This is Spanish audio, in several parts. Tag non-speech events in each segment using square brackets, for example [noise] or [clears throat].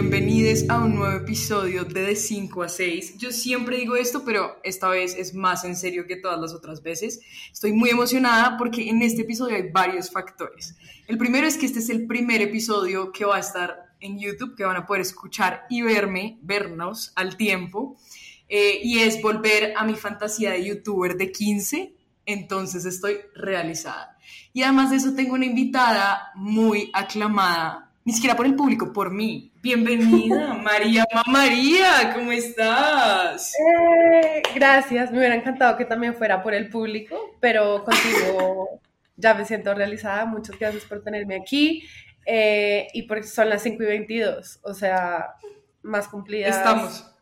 bienvenidos a un nuevo episodio de De 5 a 6. Yo siempre digo esto, pero esta vez es más en serio que todas las otras veces. Estoy muy emocionada porque en este episodio hay varios factores. El primero es que este es el primer episodio que va a estar en YouTube, que van a poder escuchar y verme, vernos al tiempo. Eh, y es volver a mi fantasía de youtuber de 15, entonces estoy realizada. Y además de eso tengo una invitada muy aclamada, ni siquiera por el público, por mí. Bienvenida, [laughs] María María, ¿cómo estás? Eh, gracias, me hubiera encantado que también fuera por el público, pero contigo [laughs] ya me siento realizada. Muchas gracias por tenerme aquí. Eh, y porque son las 5 y 22, o sea, más cumplidas. Estamos.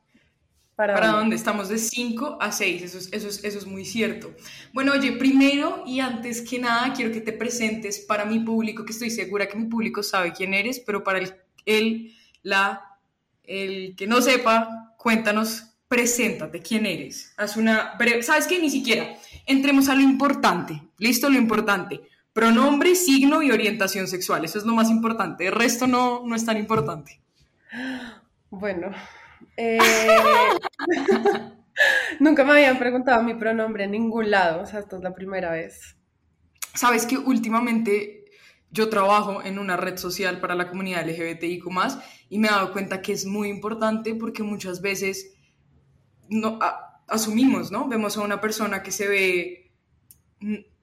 ¿Para, dónde? Estamos de 5 a 6, eso es, eso, es, eso es muy cierto. Bueno, oye, primero y antes que nada, quiero que te presentes para mi público, que estoy segura que mi público sabe quién eres, pero para el, el, la, el que no sepa, cuéntanos, preséntate, quién eres. Haz una breve, ¿sabes qué? Ni siquiera. Entremos a lo importante, listo, lo importante. Pronombre, signo y orientación sexual, eso es lo más importante. El resto no, no es tan importante. Bueno, eh, [laughs] nunca me habían preguntado mi pronombre en ningún lado, o sea, esta es la primera vez. Sabes que últimamente yo trabajo en una red social para la comunidad LGBTIQ y me he dado cuenta que es muy importante porque muchas veces no, asumimos, ¿no? Vemos a una persona que se ve,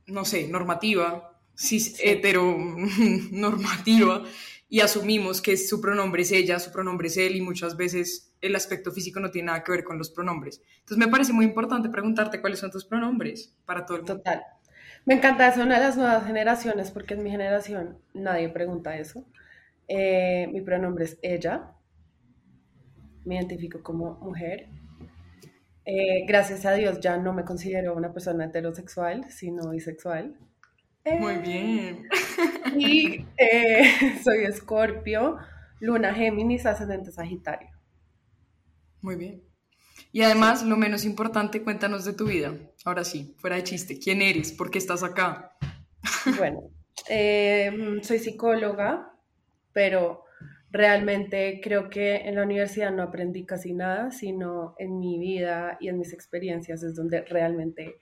no sé, normativa, cis, heteronormativa, [laughs] y asumimos que su pronombre es ella, su pronombre es él, y muchas veces el aspecto físico no tiene nada que ver con los pronombres. Entonces me parece muy importante preguntarte cuáles son tus pronombres para todo el mundo. Total. Me encanta eso, una de las nuevas generaciones, porque en mi generación nadie pregunta eso. Eh, mi pronombre es ella. Me identifico como mujer. Eh, gracias a Dios ya no me considero una persona heterosexual, sino bisexual. Muy bien. Y [laughs] [laughs] soy escorpio, luna Géminis, ascendente Sagitario. Muy bien. Y además, lo menos importante, cuéntanos de tu vida. Ahora sí, fuera de chiste, ¿quién eres? ¿Por qué estás acá? [laughs] Bueno, em, soy psicóloga, pero realmente creo que en la universidad no aprendí casi nada, sino en mi vida y en mis experiencias es donde realmente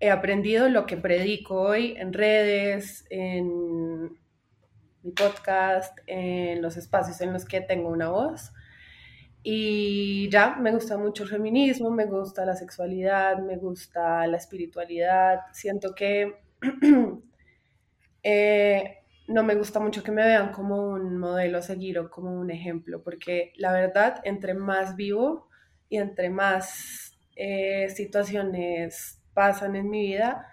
he aprendido lo que predico hoy en redes, en mi podcast, en los espacios en los que tengo una voz. Y ya, me gusta mucho el feminismo, me gusta la sexualidad, me gusta la espiritualidad. Siento que [clears throat] eh, no me gusta mucho que me vean como un modelo a seguir o como un ejemplo, porque la verdad, entre más vivo y entre más eh, situaciones pasan en mi vida,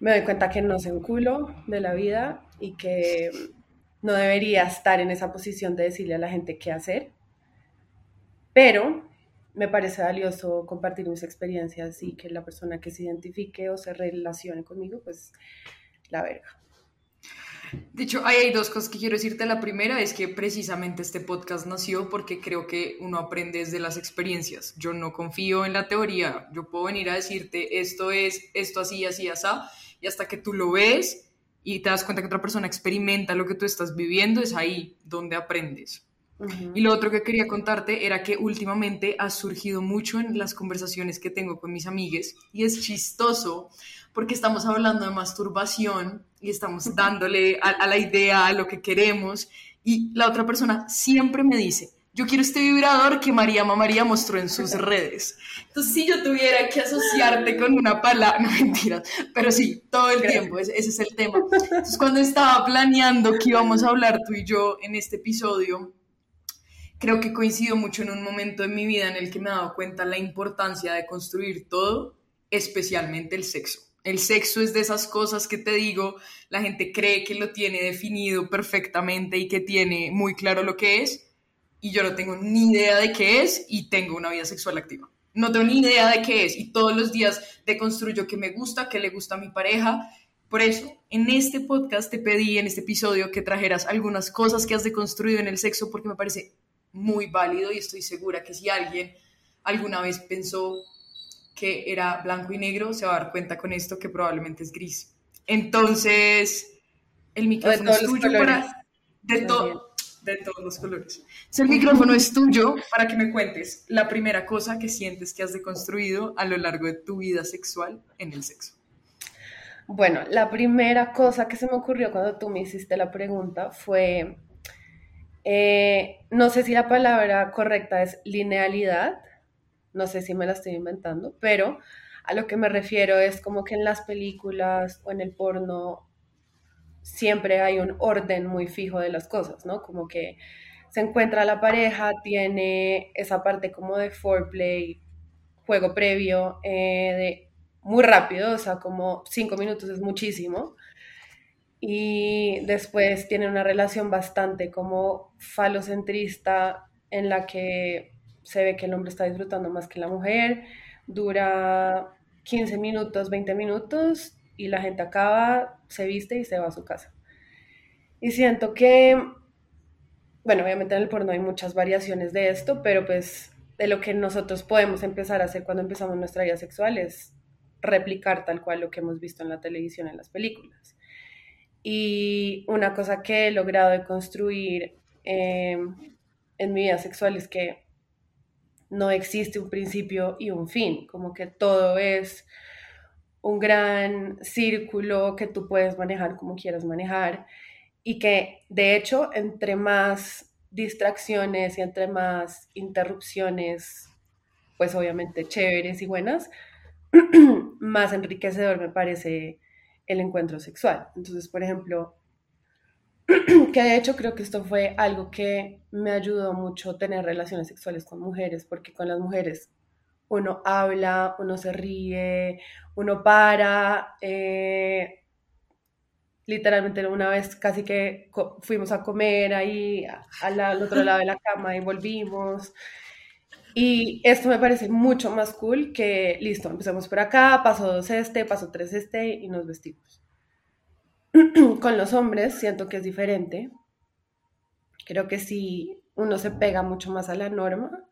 me doy cuenta que no sé un culo de la vida y que no debería estar en esa posición de decirle a la gente qué hacer pero me parece valioso compartir mis experiencias y que la persona que se identifique o se relacione conmigo, pues la verga. De hecho, hay dos cosas que quiero decirte. La primera es que precisamente este podcast nació porque creo que uno aprende desde las experiencias. Yo no confío en la teoría. Yo puedo venir a decirte esto es, esto así, así, así, y hasta que tú lo ves y te das cuenta que otra persona experimenta lo que tú estás viviendo, es ahí donde aprendes. Y lo otro que quería contarte era que últimamente ha surgido mucho en las conversaciones que tengo con mis amigues y es chistoso porque estamos hablando de masturbación y estamos dándole a, la idea, a lo que queremos y la otra persona siempre me dice, yo quiero este vibrador que María María mostró en sus [laughs] redes. Entonces, si yo tuviera que asociarte con una palabra, [laughs] no mentiras, pero sí, todo el tiempo, ese, ese, es el tema. Entonces, cuando estaba planeando que íbamos a hablar tú y yo en este episodio, creo que coincido mucho en un momento en mi vida en el que me he dado cuenta la importancia de construir todo, especialmente el sexo. El sexo es de esas cosas que te digo, la gente cree que lo tiene definido perfectamente y que tiene muy claro lo que es, y yo no tengo ni idea de qué es y tengo una vida sexual activa. No tengo ni idea de qué es y todos los días deconstruyo qué me gusta, qué le gusta a mi pareja. Por eso, en este podcast te pedí, en este episodio, que trajeras algunas cosas que has deconstruido en el sexo porque me parece muy válido y estoy segura que si alguien alguna vez pensó que era blanco y negro, se va a dar cuenta con esto que probablemente es gris. Entonces, el micrófono es tuyo para... De de todos los colores. el micrófono es tuyo para que me cuentes la primera cosa que sientes que has deconstruido a lo largo de tu vida sexual en el sexo. Bueno, la primera cosa que se me ocurrió cuando tú me hiciste la pregunta fue, eh, no sé si la palabra correcta es linealidad, no sé si me la estoy inventando, pero a lo que me refiero es como que en las películas o en el porno siempre hay un orden muy fijo de las cosas, ¿no? Como que se encuentra la pareja, tiene esa parte como de foreplay, juego previo, eh, muy rápido, o sea, como cinco minutos es muchísimo. Y después tiene una relación bastante como falocentrista en la que se ve que el hombre está disfrutando más que la mujer, dura 15 minutos, 20 minutos y la gente acaba, se viste y se va a su casa. Y siento que, bueno, obviamente en el porno hay muchas variaciones de esto, pero pues de lo que nosotros podemos empezar a hacer cuando empezamos nuestra vida sexual es replicar tal cual lo que hemos visto en la televisión, en las películas. Y una cosa que he logrado de construir em, en mi vida sexual es que no existe un principio y un fin, como que todo es un gran círculo que tú puedes manejar como quieras manejar y que de hecho entre más distracciones y entre más interrupciones, pues obviamente chéveres y buenas, [clears throat] más enriquecedor me parece el encuentro sexual. Entonces, por ejemplo, [clears throat] que de hecho creo que esto fue algo que me ayudó mucho tener relaciones sexuales con mujeres, porque con las mujeres uno habla, uno se ríe, uno para. Eh, literalmente una vez casi que fuimos a comer ahí al, otro lado de la cama y volvimos. Y esto me parece mucho más cool que, listo, empezamos por acá, paso dos este, paso tres este y nos vestimos. [clears throat] Con los hombres siento que es diferente. Creo que sí, uno se pega mucho más a la norma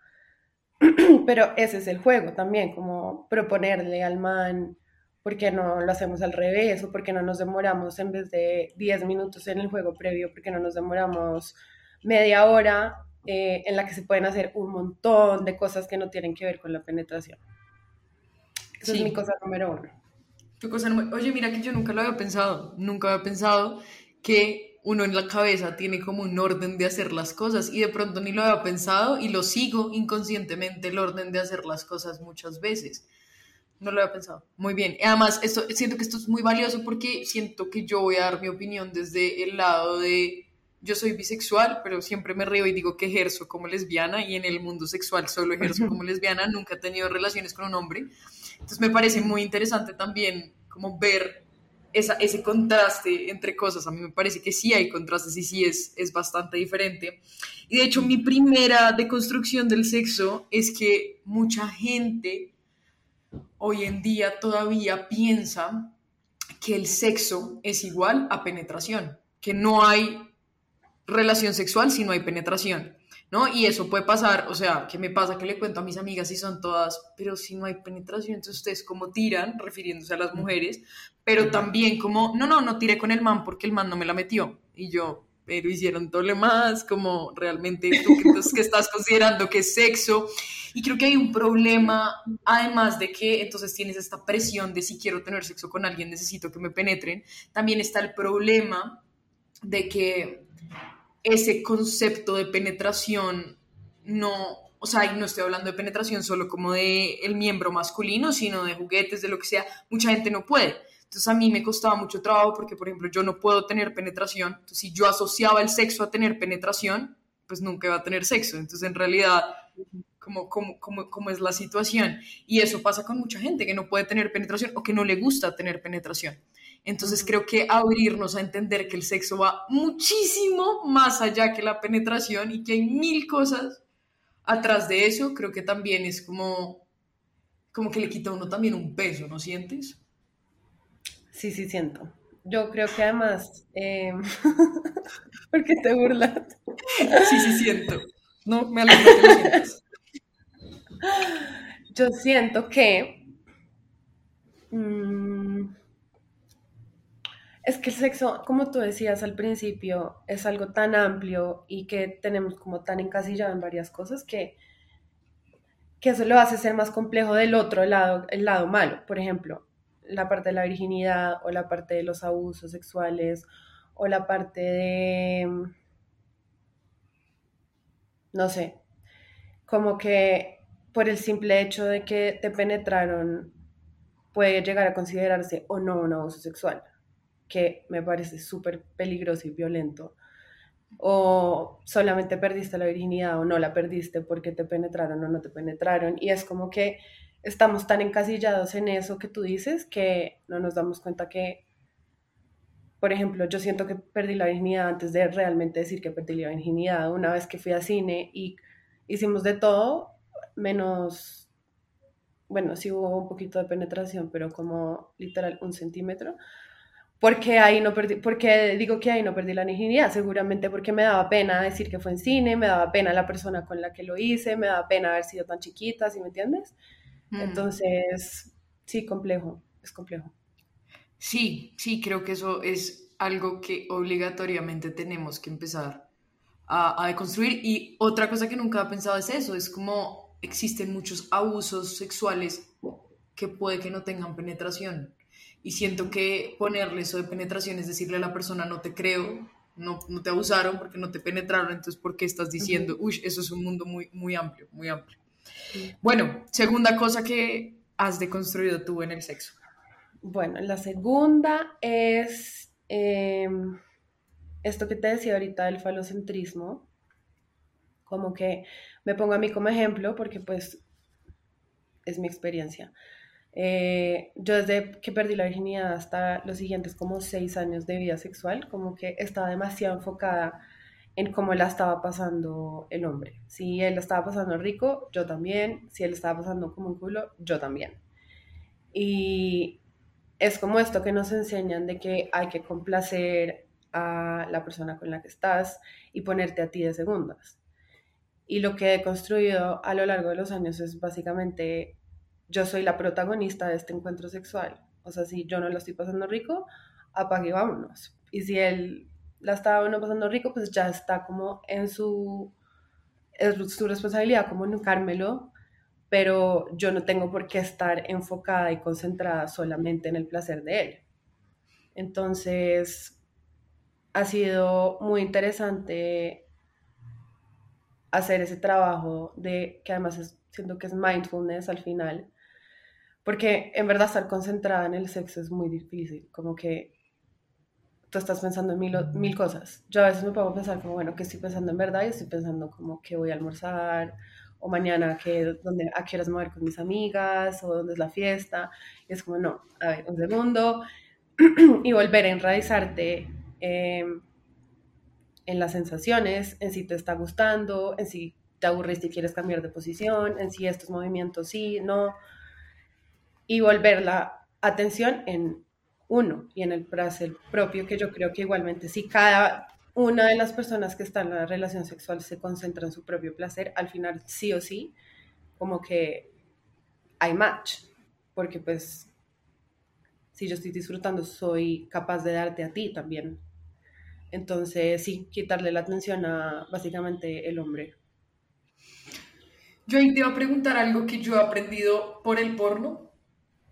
[clears throat] Pero ese es el juego también, como proponerle al man, ¿por qué no lo hacemos al revés? ¿O por qué no nos demoramos en vez de 10 minutos en el juego previo? ¿Por qué no nos demoramos media hora eh, en la que se pueden hacer un montón de cosas que no tienen que ver con la penetración? Esa es mi cosa número uno. Tu cosa Oye, mira que yo nunca lo había pensado, nunca había pensado que uno en la cabeza tiene como un orden de hacer las cosas y de pronto ni lo había pensado y lo sigo inconscientemente el orden de hacer las cosas muchas veces. No lo había pensado. Muy bien. Además, esto, siento que esto es muy valioso porque siento que yo voy a dar mi opinión desde el lado de yo soy bisexual, pero siempre me río y digo que ejerzo como lesbiana y en el mundo sexual solo ejerzo como lesbiana, nunca he tenido relaciones con un hombre. Entonces me parece muy interesante también como ver ese contraste entre cosas. A mí me parece que sí hay contrastes y sí es, es bastante diferente. Y de hecho mi primera deconstrucción del sexo es que mucha gente hoy en día todavía piensa que el sexo es igual a penetración, que no hay relación sexual si no hay penetración. ¿No? Y eso puede pasar, o sea, ¿qué me pasa? Que le cuento a mis amigas si son todas, pero si no hay penetración, entonces ustedes como tiran, refiriéndose a las mujeres, pero también como, no, no, no tiré con el man porque el man no me la metió. Y yo, pero hicieron doble más, como realmente tú que, que estás considerando que es sexo. Y creo que hay un problema, además de que entonces tienes esta presión de si quiero tener sexo con alguien, necesito que me penetren, también está el problema de que ese concepto de penetración no, o sea, no estoy hablando de penetración solo como de el miembro masculino, sino de juguetes, de lo que sea, mucha gente no puede. Entonces a mí me costaba mucho trabajo porque, por ejemplo, yo no puedo tener penetración. Entonces, si yo asociaba el sexo a tener penetración, pues nunca iba a tener sexo. Entonces, en realidad, como, como, como, como es la situación. Y eso pasa con mucha gente que no puede tener penetración o que no le gusta tener penetración. Entonces creo que abrirnos a entender que el sexo va muchísimo más allá que la penetración y que hay mil cosas atrás de eso, creo que también es como, como que le quita a uno también un peso, ¿no sientes? Sí, sí, siento. Yo creo que además, eh... [laughs] ¿por qué te burlas? Sí, sí, siento. No, me alegro que lo sientas. Yo siento que... Mm, Es que el sexo, como tú decías al principio, es algo tan amplio y que tenemos como tan encasillado en varias cosas que, que eso lo hace ser más complejo del otro lado, el lado malo. Por ejemplo, la parte de la virginidad o la parte de los abusos sexuales o la parte de, no sé, como que por el simple hecho de que te penetraron puede llegar a considerarse o no un abuso sexual que me parece súper peligroso y violento. O solamente perdiste la virginidad o no la perdiste porque te penetraron o no te penetraron. Y es como que estamos tan encasillados en eso que tú dices que no nos damos cuenta que, por ejemplo, yo siento que perdí la virginidad antes de realmente decir que perdí la virginidad. Una vez que fui a cine y hicimos de todo, menos, bueno, sí hubo un poquito de penetración, pero como literal un centímetro porque ahí no perdí, porque digo que ahí no perdí la virginidad, seguramente porque me daba pena decir que fue en cine, me daba pena la persona con la que lo hice, me daba pena haber sido tan chiquita, ¿sí me entiendes? Mm. Entonces, sí, complejo, es complejo. Sí, sí, creo que eso es algo que obligatoriamente tenemos que empezar a, a deconstruir. Y otra cosa que nunca he pensado es eso, es como existen muchos abusos sexuales que puede que no tengan penetración y siento que ponerle eso de penetración es decirle a la persona no te creo, no, no te abusaron porque no te penetraron, entonces ¿por qué estás diciendo? Uy, eso es un mundo muy, muy amplio, muy amplio. Bueno, segunda cosa que has deconstruido tú en el sexo. Bueno, la segunda es em, esto que te decía ahorita del falocentrismo, como que me pongo a mí como ejemplo porque pues es mi experiencia. Eh, yo desde que perdí la virginidad hasta los siguientes como seis años de vida sexual, como que estaba demasiado enfocada en cómo la estaba pasando el hombre. Si él la estaba pasando rico, yo también. Si él estaba pasando como un culo, yo también. Y es como esto que nos enseñan de que hay que complacer a la persona con la que estás y ponerte a ti de segundas. Y lo que he construido a lo largo de los años es básicamente yo soy la protagonista de este encuentro sexual. O sea, si yo no lo estoy pasando rico, apague vámonos. Y si él la está no pasando rico, pues ya está como en su, es su responsabilidad comunicármelo, pero yo no tengo por qué estar enfocada y concentrada solamente en el placer de él. Entonces, ha sido muy interesante hacer ese trabajo de, que además es, siento que es mindfulness al final, porque en verdad estar concentrada en el sexo es muy difícil, como que tú estás pensando en mil, mil cosas. Yo a veces me puedo pensar como, bueno, ¿qué estoy pensando en verdad? Y estoy pensando como que voy a almorzar, o mañana que, donde, a qué horas me voy a ver con mis amigas, o dónde es la fiesta. Y es como, no, a ver, un segundo, [clears throat] y volver a enraizarte em, en las sensaciones, en si te está gustando, en si te aburriste y quieres cambiar de posición, en si estos movimientos sí, no y volver la atención en uno y en el placer propio, que yo creo que igualmente si cada una de las personas que están en la relación sexual se concentra en su propio placer, al final sí o sí, como que hay match, porque pues si yo estoy disfrutando, soy capaz de darte a ti también. Entonces, sí, quitarle la atención a básicamente el hombre. Yo te iba a preguntar algo que yo he aprendido por el porno,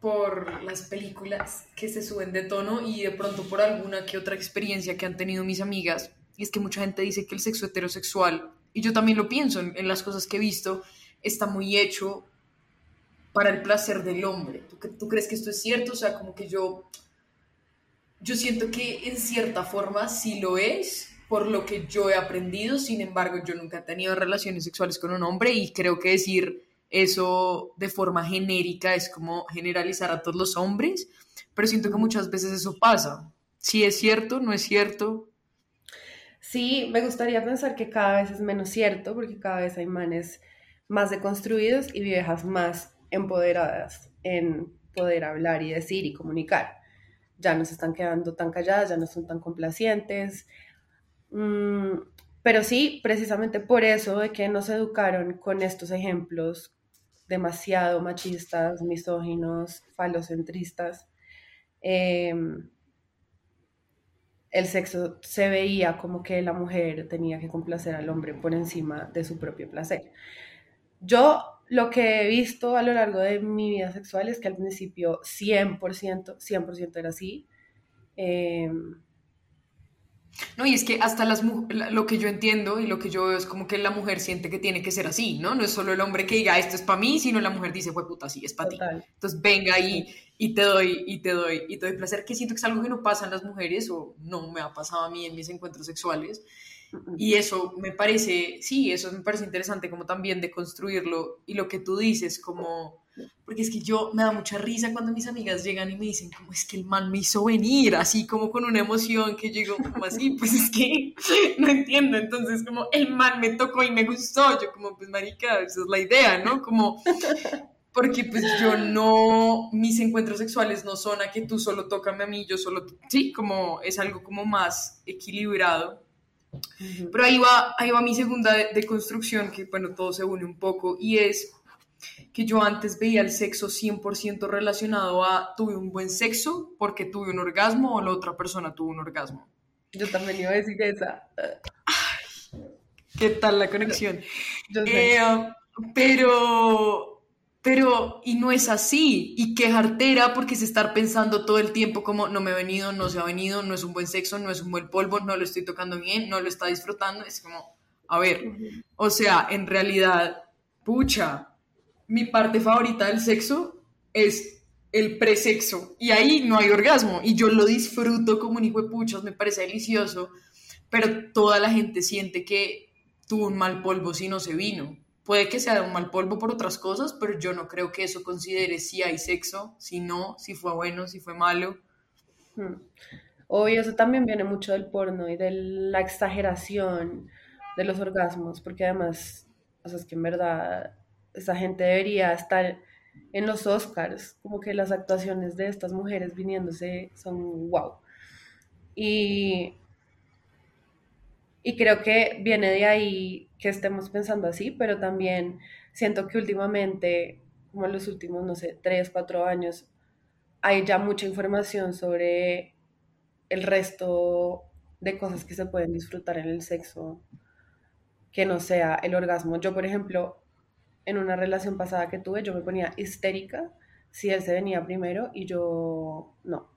por las películas que se suben de tono y de pronto por alguna que otra experiencia que han tenido mis amigas. Y es que mucha gente dice que el sexo heterosexual, y yo también lo pienso en, las cosas que he visto, está muy hecho para el placer del hombre. ¿Tú, ¿Tú, crees que esto es cierto? O sea, como que yo, yo siento que en cierta forma sí lo es, por lo que yo he aprendido, sin embargo, yo nunca he tenido relaciones sexuales con un hombre y creo que decir eso de forma genérica es como generalizar a todos los hombres, pero siento que muchas veces eso pasa. Si es cierto, no es cierto. Sí, me gustaría pensar que cada vez es menos cierto, porque cada vez hay manes más deconstruidos y viejas más empoderadas en poder hablar y decir y comunicar. Ya no se están quedando tan calladas, ya no son tan complacientes. Mm, pero sí, precisamente por eso de que nos educaron con estos ejemplos demasiado machistas, misóginos, falocentristas. Em, el sexo se veía como que la mujer tenía que complacer al hombre por encima de su propio placer. Yo lo que he visto a lo largo de mi vida sexual es que al principio 100%, 100% era así. Em, no, y es que hasta las lo que yo entiendo y lo que yo veo es como que la mujer siente que tiene que ser así, ¿no? No es solo el hombre que diga esto es para mí, sino la mujer dice, fue puta, sí, es para ti. Entonces venga ahí y, te doy, y te doy, y te doy placer, que siento que es algo que no pasa en las mujeres o no me ha pasado a mí en mis encuentros sexuales. Y eso me parece, sí, eso me parece interesante como también de construirlo y lo que tú dices, como porque es que yo me da mucha risa cuando mis amigas llegan y me dicen, como es que el man me hizo venir, así como con una emoción que yo digo, como así, [laughs] pues es que [laughs] no entiendo, entonces como el man me tocó y me gustó, yo como, pues marica, esa es la idea, ¿no? Como, porque pues yo no, mis encuentros sexuales no son a que tú solo tócame a mí, yo solo, sí, como es algo como más equilibrado. Pero ahí va, ahí va mi segunda de, construcción, que bueno, todo se une un poco, y es que yo antes veía el sexo 100% relacionado a tuve un buen sexo porque tuve un orgasmo o la otra persona tuvo un orgasmo. Yo también iba a decir esa. ¿Qué tal la conexión? Eh, pero, pero, y no es así. Y qué jartera porque se estar pensando todo el tiempo como no me ha venido, no se ha venido, no es un buen sexo, no es un buen polvo, no lo estoy tocando bien, no lo está disfrutando. Es como, a ver, o sea, en realidad, pucha, mi parte favorita del sexo es el presexo y ahí no hay orgasmo y yo lo disfruto como un hijo de puchas, me parece delicioso, pero toda la gente siente que tuvo un mal polvo si no se vino. Puede que sea un mal polvo por otras cosas, pero yo no creo que eso considere si hay sexo, si no, si fue bueno, si fue malo. Hmm. Obvio, eso también viene mucho del porno y de la exageración de los orgasmos, porque además, o sea, es que en verdad esa gente debería estar en los Oscars, como que las actuaciones de estas mujeres viniéndose son wow. Y, y creo que viene de ahí que estemos pensando así, pero también siento que últimamente, como en los últimos, no sé, tres, cuatro años, hay ya mucha información sobre el resto de cosas que se pueden disfrutar en el sexo que no sea el orgasmo. Yo, por ejemplo, en una relación pasada que tuve, yo me ponía histérica si él se venía primero y yo no.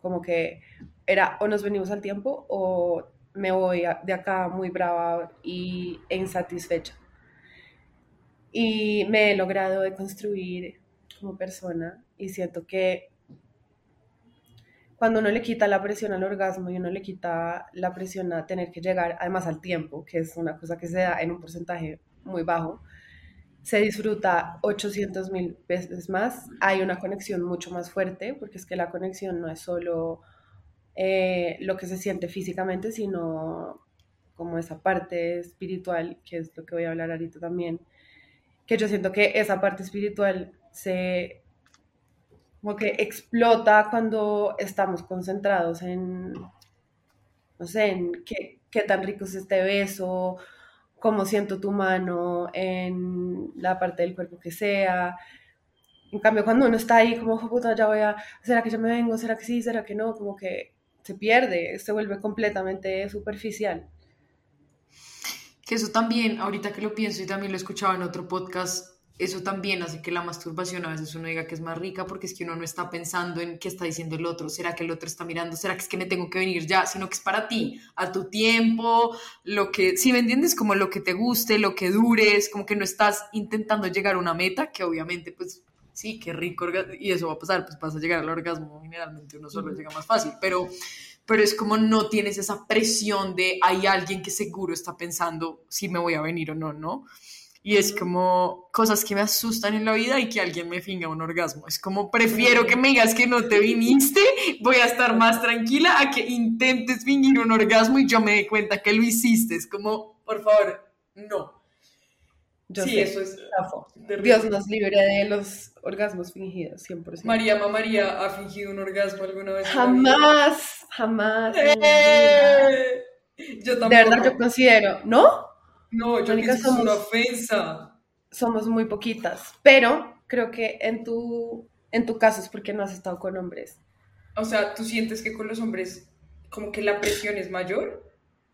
Como que era o nos venimos al tiempo o me voy de acá muy brava y insatisfecha. Y me he logrado de construir como persona y siento que cuando uno le quita la presión al orgasmo y uno le quita la presión a tener que llegar además al tiempo, que es una cosa que se da en un porcentaje muy bajo, se disfruta 800 mil veces más, hay una conexión mucho más fuerte, porque es que la conexión no es solo eh, lo que se siente físicamente, sino como esa parte espiritual, que es lo que voy a hablar ahorita también, que yo siento que esa parte espiritual se como que explota cuando estamos concentrados en, no sé, en qué, qué tan rico es este beso, cómo siento tu mano en la parte del cuerpo que sea. En cambio, cuando uno está ahí como, puta, ya voy a, ¿será que yo me vengo? ¿Será que sí? ¿Será que no? Como que se pierde, se vuelve completamente superficial. Que eso también, ahorita que lo pienso y también lo he escuchado en otro podcast, eso también hace que la masturbación a veces uno diga que es más rica porque es que uno no está pensando en qué está diciendo el otro, será que el otro está mirando, será que es que me tengo que venir ya, sino que es para ti, a tu tiempo, lo que, si me entiendes, como lo que te guste, lo que dures, como que no estás intentando llegar a una meta, que obviamente pues sí, qué rico, y eso va a pasar, pues vas a llegar al orgasmo, generalmente uno solo llega más fácil, pero pero es como no tienes esa presión de hay alguien que seguro está pensando si me voy a venir o no, ¿no? Y es como cosas que me asustan en la vida y que alguien me finga un orgasmo. Es como prefiero que me digas que no te viniste, voy a estar más tranquila a que intentes fingir un orgasmo y yo me dé cuenta que lo hiciste. Es como, por favor, no. Sí, eso es. Dios nos libre de los orgasmos fingidos, 100%. María María ha fingido un orgasmo alguna vez. Jamás, jamás. ¡Eh! Yo tampoco. De verdad, yo considero, ¿no? No, yo que somos, una ofensa. Somos muy poquitas, pero creo que en tu, en tu caso es porque no has estado con hombres. O sea, ¿tú sientes que con los hombres como que la presión es mayor.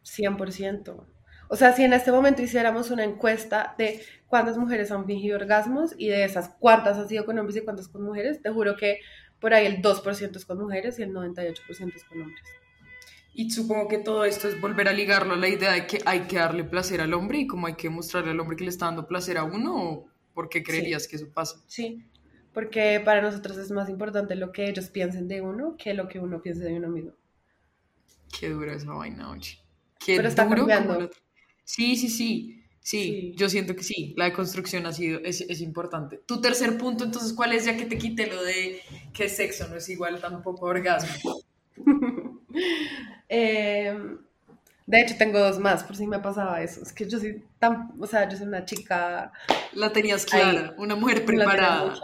100%. O sea, si en este momento hiciéramos una encuesta de cuántas mujeres han fingido orgasmos y de esas cuántas han sido con hombres y cuántas con mujeres, te juro que por ahí el 2% es con mujeres y el 98% es con hombres. Y supongo que todo esto es volver a ligarlo a la idea de que hay que darle placer al hombre y como hay que mostrarle al hombre que le está dando placer a uno, ¿o por qué creerías que eso pasa? Sí, porque para nosotros es más importante lo que ellos piensen de uno que lo que uno piense de uno mismo. Qué dura esa vaina, oye. Qué Pero está duro cambiando. Sí, sí, sí, sí. yo siento que sí. La deconstrucción ha sido, es, es, importante. Tu tercer punto, entonces, ¿cuál es? Ya que te quité lo de que sexo no es igual tampoco orgasmo. [laughs] Em, de hecho, tengo dos más, por si me pasaba eso. Es que yo soy tan, o sea, yo soy una chica... La tenías clara, una mujer preparada.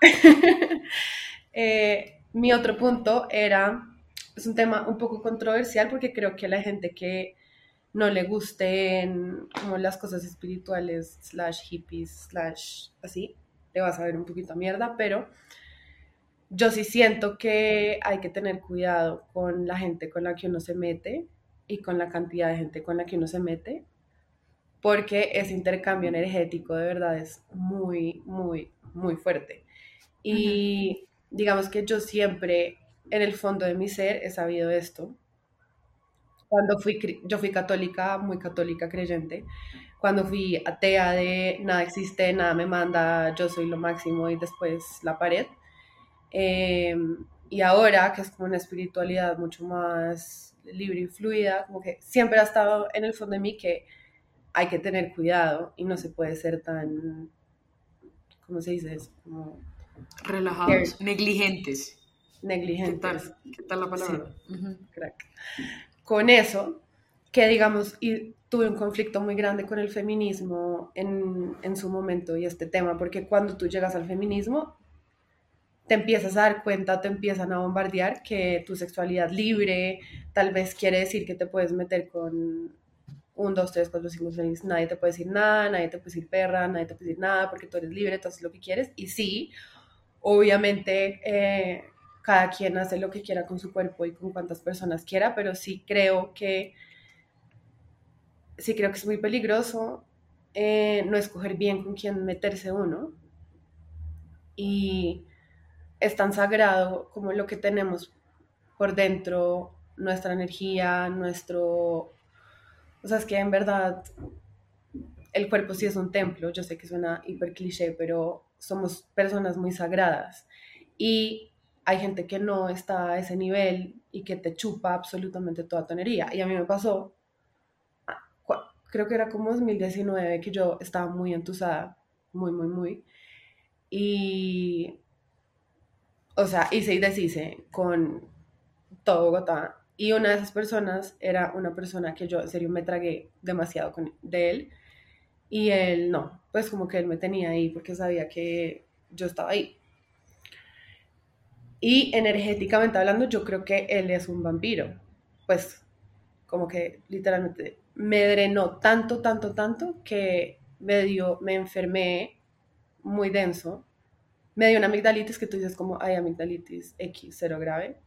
[laughs] Eh, mi otro punto era, es un tema un poco controversial porque creo que la gente que no le gusten como las cosas espirituales, slash hippies, slash así, le vas a ver un poquito a mierda, pero yo sí siento que hay que tener cuidado con la gente con la que uno se mete y con la cantidad de gente con la que uno se mete, porque ese intercambio energético de verdad es muy, muy, muy fuerte. Y digamos que yo siempre, en el fondo de mi ser, he sabido esto, cuando fui, yo fui católica, muy católica, creyente, cuando fui atea de nada existe, nada me manda, yo soy lo máximo y después la pared. Em, y ahora, que es como una espiritualidad mucho más libre y fluida, como que siempre ha estado en el fondo de mí que hay que tener cuidado y no se puede ser tan, ¿cómo se dice? Como, Relajados, negligentes. Negligentes. ¿Qué tal, la palabra? Crack con eso, que digamos, tuve un conflicto muy grande con el feminismo en, en su momento y este tema, porque cuando tú llegas al feminismo, te empiezas a dar cuenta, te empiezan a bombardear que tu sexualidad libre tal vez quiere decir que te puedes meter con un, dos, tres, cuatro, cinco, seis, nadie te puede decir nada, nadie te puede decir perra, nadie te puede decir nada porque tú eres libre, tú haces lo que quieres. Y sí, obviamente eh, cada quien hace lo que quiera con su cuerpo y con cuantas personas quiera, pero sí creo que sí creo que es muy peligroso eh, no escoger bien con quién meterse uno. Y es tan sagrado como lo que tenemos por dentro, nuestra energía, nuestro... O sea, es que en verdad el cuerpo sí es un templo, yo sé que suena hiper cliché, pero somos personas muy sagradas. Y hay gente que no está a ese nivel y que te chupa absolutamente toda tonería. Y a mí me pasó, ah, creo que era como 2019, que yo estaba muy entusada, muy, muy, muy. Y, o sea, hice y deshice con todo Bogotá. Y una de esas personas era una persona que yo en serio me tragué demasiado de él. Y él no, pues como que él me tenía ahí porque sabía que yo estaba ahí. Y energéticamente hablando, yo creo que él es un vampiro. Pues como que literalmente me drenó tanto, tanto, tanto que me dio, me enfermé muy denso. Me dio una amigdalitis que tú dices como, hay amigdalitis X, cero grave.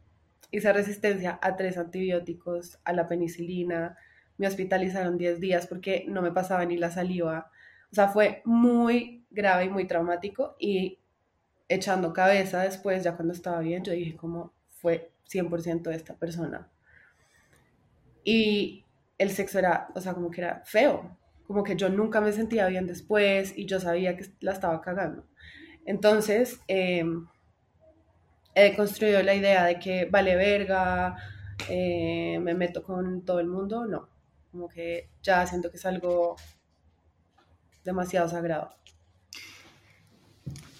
Hice resistencia a tres antibióticos, a la penicilina. Me hospitalizaron 10 días porque no me pasaba ni la saliva. O sea, fue muy grave y muy traumático y echando cabeza después, ya cuando estaba bien, yo dije como fue 100% de esta persona. Y el sexo era, o sea, como que era feo, como que yo nunca me sentía bien después y yo sabía que la estaba cagando. Entonces, em, he construido la idea de que vale verga, eh, me meto con todo el mundo, no, como que ya siento que es algo demasiado sagrado.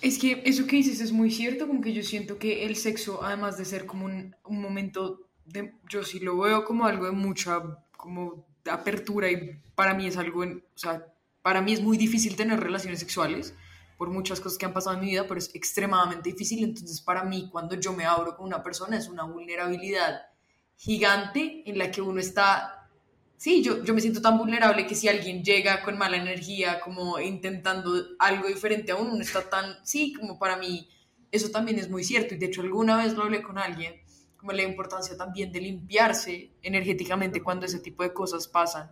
Es que eso que dices es muy cierto, como que yo siento que el sexo, además de ser como un, un momento de, yo sí lo veo como algo de mucha, como de apertura y para mí es algo, o sea, para mí es muy difícil tener relaciones sexuales por muchas cosas que han pasado en mi vida, pero es extremadamente difícil, entonces para mí cuando yo me abro con una persona es una vulnerabilidad gigante en la que uno está sí, yo, yo me siento tan vulnerable que si alguien llega con mala energía, como intentando algo diferente a uno, no está tan, sí, como para mí, eso también es muy cierto. Y de hecho alguna vez lo hablé con alguien, como la importancia también de limpiarse energéticamente cuando ese tipo de cosas pasan.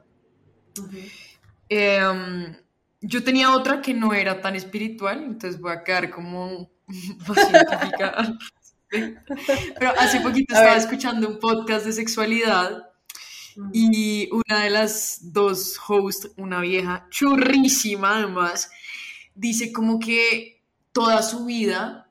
Em, yo tenía otra que no era tan espiritual, entonces voy a quedar como [laughs] científica. [laughs] Pero hace poquito estaba escuchando un podcast de sexualidad y una de las dos hosts, una vieja churrísima además, dice como que toda su vida,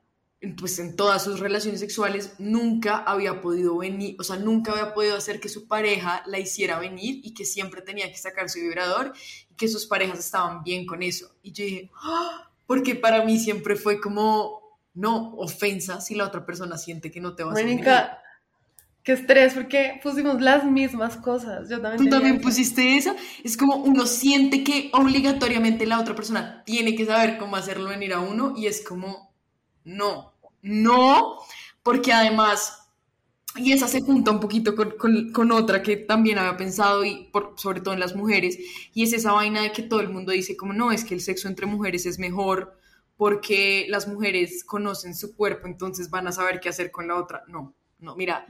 pues en todas sus relaciones sexuales, nunca había podido venir, o sea, nunca había podido hacer que su pareja la hiciera venir y que siempre tenía que sacar su vibrador y que sus parejas estaban bien con eso. Y yo dije, ¡Ah! porque para mí siempre fue como, no, ofensa si la otra persona siente que no te va a hacer. Qué estrés, porque pusimos las mismas cosas. Yo también Tú también pusiste esa. Es como uno siente que obligatoriamente la otra persona tiene que saber cómo hacerlo venir a uno y es como, no, no, porque además, y esa se junta un poquito con, con, otra que también había pensado, y por, sobre todo en las mujeres, y es esa vaina de que todo el mundo dice como, no, es que el sexo entre mujeres es mejor porque las mujeres conocen su cuerpo, entonces van a saber qué hacer con la otra. No, no, mira,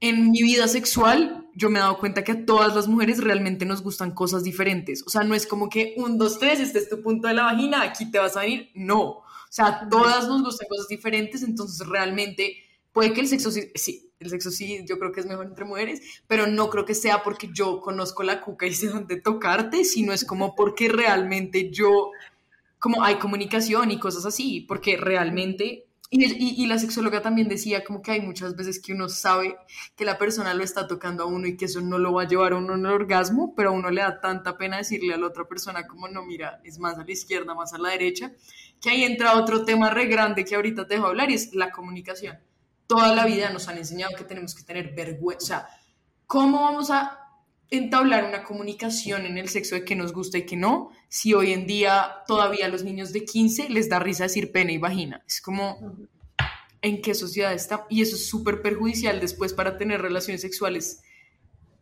en mi vida sexual yo me he dado cuenta que a todas las mujeres realmente nos gustan cosas diferentes. O sea, no es como que un, dos, tres, este es tu punto de la vagina, aquí te vas a venir. No. O sea, todas nos gustan cosas diferentes, entonces realmente puede que el sexo sí, sí, el sexo sí, yo creo que es mejor entre mujeres, pero no creo que sea porque yo conozco la cuca y [laughs] sé dónde tocarte, sino es como porque realmente yo, como hay comunicación y cosas así, porque realmente y, y, la sexóloga también decía como que hay muchas veces que uno sabe que la persona lo está tocando a uno y que eso no lo va a llevar a uno al orgasmo, pero a uno le da tanta pena decirle a la otra persona como no, mira, es más a la izquierda, más a la derecha, que ahí entra otro tema re grande que ahorita te dejo hablar y es la comunicación. Toda la vida nos han enseñado que tenemos que tener vergüenza. ¿Cómo vamos a entablar una comunicación en el sexo de que nos gusta y que no, si hoy en día todavía a los niños de 15 les da risa decir pene y vagina. Es como, ¿en qué sociedad está? Y eso es súper perjudicial después para tener relaciones sexuales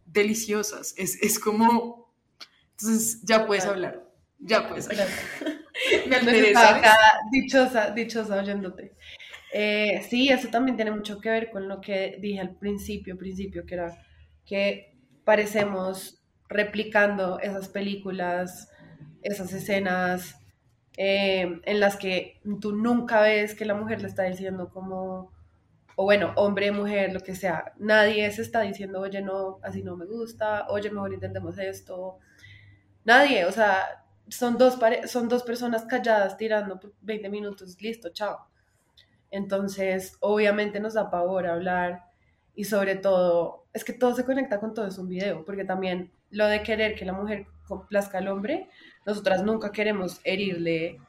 deliciosas. Es, es como, entonces ya puedes hablar, ya puedes hablar. [laughs] [laughs] Me interesa. dichosa, dichosa oyéndote. Eh, sí, eso también tiene mucho que ver con lo que dije al principio, principio, que era que parecemos replicando esas películas, esas escenas eh, en las que tú nunca ves que la mujer le está diciendo como, o bueno, hombre, mujer, lo que sea, nadie se está diciendo, oye, no, así no me gusta, oye, mejor intentemos esto. Nadie, o sea, son dos, son dos personas calladas tirando por 20 minutos, listo, chao. Entonces, obviamente nos da pavor hablar y sobre todo, es que todo se conecta con todo, es un video, porque también lo de querer que la mujer complazca al hombre, nosotras nunca queremos herirle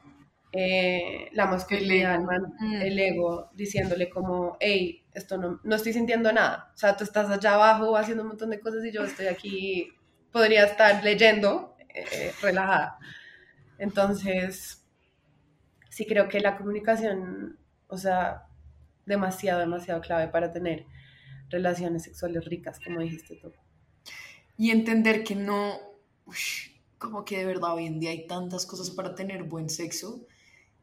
eh, la masculinidad, mm. el ego, diciéndole como, hey, esto no, no estoy sintiendo nada, o sea, tú estás allá abajo haciendo un montón de cosas y yo estoy aquí, podría estar leyendo eh, relajada. Entonces, sí creo que la comunicación, o sea, demasiado, demasiado clave para tener relaciones sexuales ricas, como dijiste tú. Y entender que no, como que de verdad hoy en día hay tantas cosas para tener buen sexo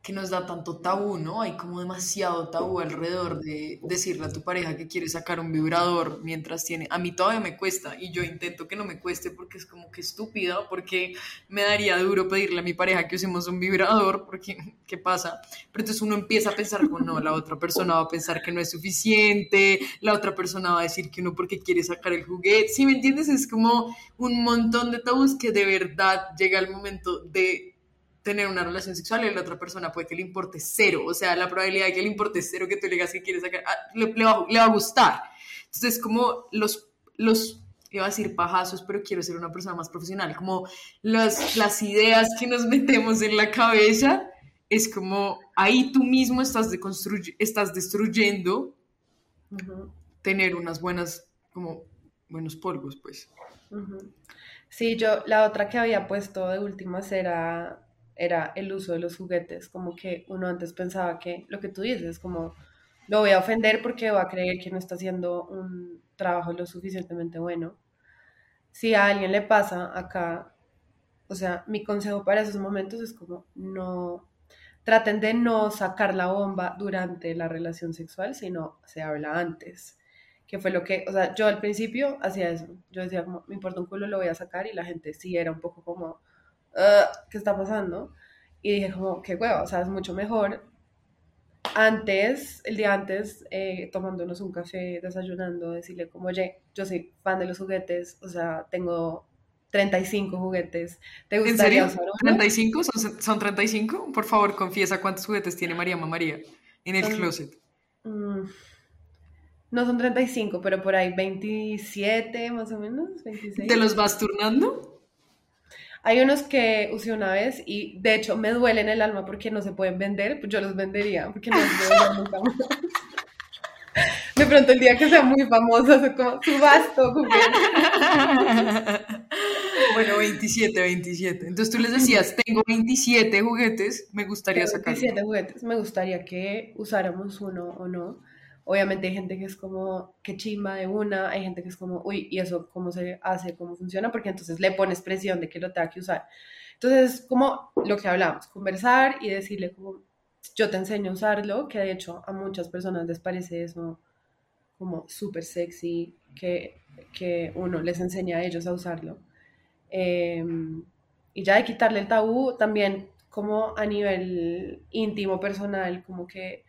que nos da tanto tabú, ¿no? Hay como demasiado tabú alrededor de decirle a tu pareja que quiere sacar un vibrador mientras tiene... A mí todavía me cuesta y yo intento que no me cueste porque es como que estúpida, porque me daría duro pedirle a mi pareja que usemos un vibrador, porque [laughs] ¿qué pasa? Pero entonces uno empieza a pensar como, no, la otra persona va a pensar que no es suficiente, la otra persona va a decir que uno porque quiere sacar el juguete, ¿sí me entiendes? Es como un montón de tabús que de verdad llega el momento de tener una relación sexual y la otra persona puede que le importe cero. O sea, la probabilidad de que le importe cero que tú le digas que quieres sacar, ah, le, va, a gustar. Entonces, como los, los, iba a decir pajazos, pero quiero ser una persona más profesional, como las, las ideas que nos [laughs] metemos en la cabeza, es como ahí tú mismo estás, estás destruyendo tener unas buenas, como buenos polvos, pues. Sí, yo la otra que había puesto de últimas era era el uso de los juguetes, como que uno antes pensaba que lo que tú dices, como lo voy a ofender porque va a creer que no está haciendo un trabajo lo suficientemente bueno. Si a alguien le pasa acá, o sea, mi consejo para esos momentos es como no traten de no sacar la bomba durante la relación sexual, sino se habla antes que fue lo que, o sea, yo al principio hacía eso, yo decía como, me importa un culo, lo voy a sacar y la gente sí era un poco como, ah, ¿qué está pasando? Y dije como, qué hueva, o sea, es mucho mejor antes, el día antes, eh, tomándonos un café, desayunando, decirle como, oye, yo soy fan de los juguetes, o sea, tengo 35 juguetes. ¿Te gustaría ¿En serio? ¿35? ¿Son, ¿Son 35? Por favor, confiesa cuántos juguetes tiene María María en el closet. Mm, no son 35, pero por ahí 27 más o menos, 26. ¿Te los vas turnando? Hay unos que usé una vez y de hecho me duele en el alma porque no se pueden vender, pues yo los vendería porque no nunca más. [laughs] De pronto el día que sea muy famoso, se como subasto. [laughs] bueno, 27, 27. Entonces tú les decías, tengo 27 juguetes, me gustaría sacar. 27 juguetes, me gustaría que usáramos uno o no. Obviamente hay gente que es como, qué chimba de una, hay gente que es como, uy, ¿y eso cómo se hace, cómo funciona? Porque entonces le pones presión de que lo tenga que usar. Entonces, como lo que hablamos, conversar y decirle como, yo te enseño a usarlo, que de hecho a muchas personas les parece eso como súper sexy, que, que, uno les enseña a ellos a usarlo. Em, y ya de quitarle el tabú, también como a nivel íntimo, personal, como que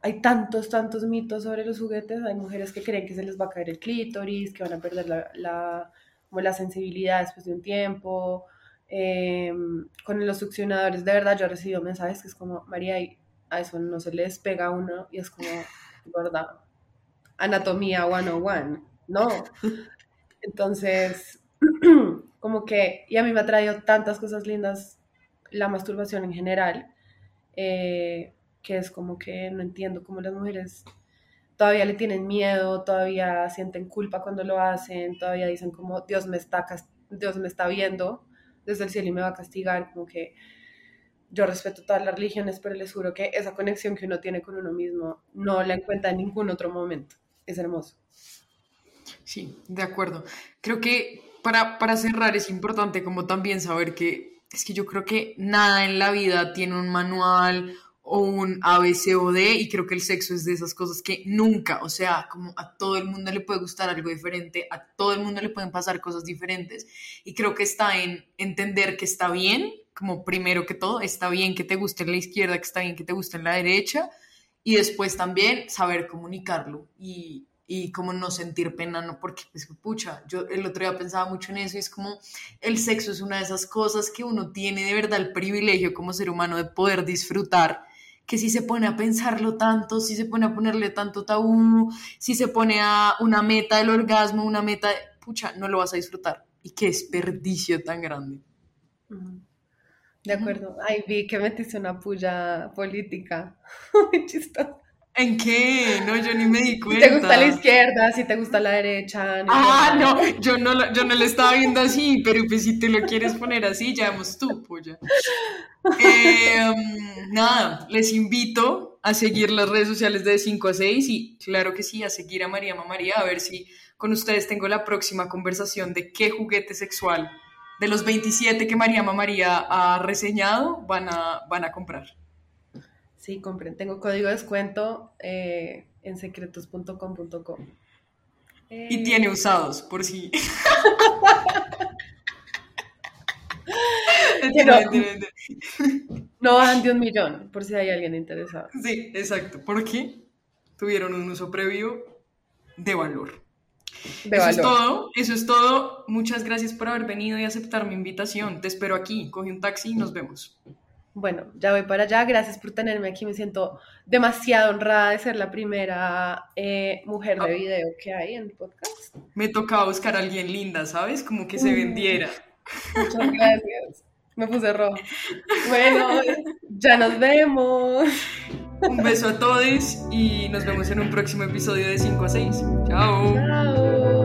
hay tantos, tantos mitos sobre los juguetes. Hay mujeres que creen que se les va a caer el clítoris, que van a perder la, la, como la sensibilidad después de un tiempo. Em, con los succionadores, de verdad, yo he recibido mensajes que es como, María, a eso no se le despega uno y es como, ¿verdad? Anatomía 101, no. Entonces, [clears throat] como que, y a mí me ha traído tantas cosas lindas la masturbación en general. Eh, que es como que no entiendo cómo las mujeres todavía le tienen miedo, todavía sienten culpa cuando lo hacen, todavía dicen como Dios me está, Dios me está viendo desde el cielo y me va a castigar, como que yo respeto todas las religiones, pero les juro que esa conexión que uno tiene con uno mismo no la encuentra en ningún otro momento. Es hermoso. Sí, de acuerdo. Creo que para, para cerrar es importante como también saber que es que yo creo que nada en la vida tiene un manual o un A, B, C o D, y creo que el sexo es de esas cosas que nunca, o sea, como a todo el mundo le puede gustar algo diferente, a todo el mundo le pueden pasar cosas diferentes, y creo que está en entender que está bien, como primero que todo, está bien que te guste en la izquierda, que está bien que te guste en la derecha, y después también saber comunicarlo y, y como no sentir pena, no, porque, pues, pucha, yo el otro día pensaba mucho en eso y es como el sexo es una de esas cosas que uno tiene de verdad el privilegio como ser humano de poder disfrutar que si se pone a pensarlo tanto, si se pone a ponerle tanto tabú, si se pone a una meta del orgasmo, una meta, pucha, no lo vas a disfrutar. Y qué desperdicio tan grande. De acuerdo. Ay, vi que metiste una puya política. [laughs] Muy chistoso. ¿En qué? No, yo ni me di cuenta. Si te gusta la izquierda, si te gusta la derecha. ah, no, yo no, yo no lo estaba viendo así, pero pues si te lo quieres poner así, ya vemos tú, puya. Em, nada, les invito a seguir las redes sociales de 5 a 6 y claro que sí, a seguir a María María, a ver si con ustedes tengo la próxima conversación de qué juguete sexual de los 27 que María María ha reseñado van a, van a comprar. Sí, compren. Tengo código de descuento eh, en secretos.com.com. Y tiene usados, por si. [laughs] no bajan de un millón, por si hay alguien interesado. Sí, exacto. Porque tuvieron un uso previo de valor. De eso es todo, eso es todo. Muchas gracias por haber venido y aceptar mi invitación. Te espero aquí. Coge un taxi y nos vemos. Bueno, ya voy para allá. Gracias por tenerme aquí. Me siento demasiado honrada de ser la primera eh, mujer de ah. video que hay en el podcast. Me tocaba buscar a alguien linda, ¿sabes? Como que se vendiera. Muchas gracias. Me puse rojo. Bueno, ya nos vemos. Un beso a todos y nos vemos en un próximo episodio de 5 a 6. Chao. Chao.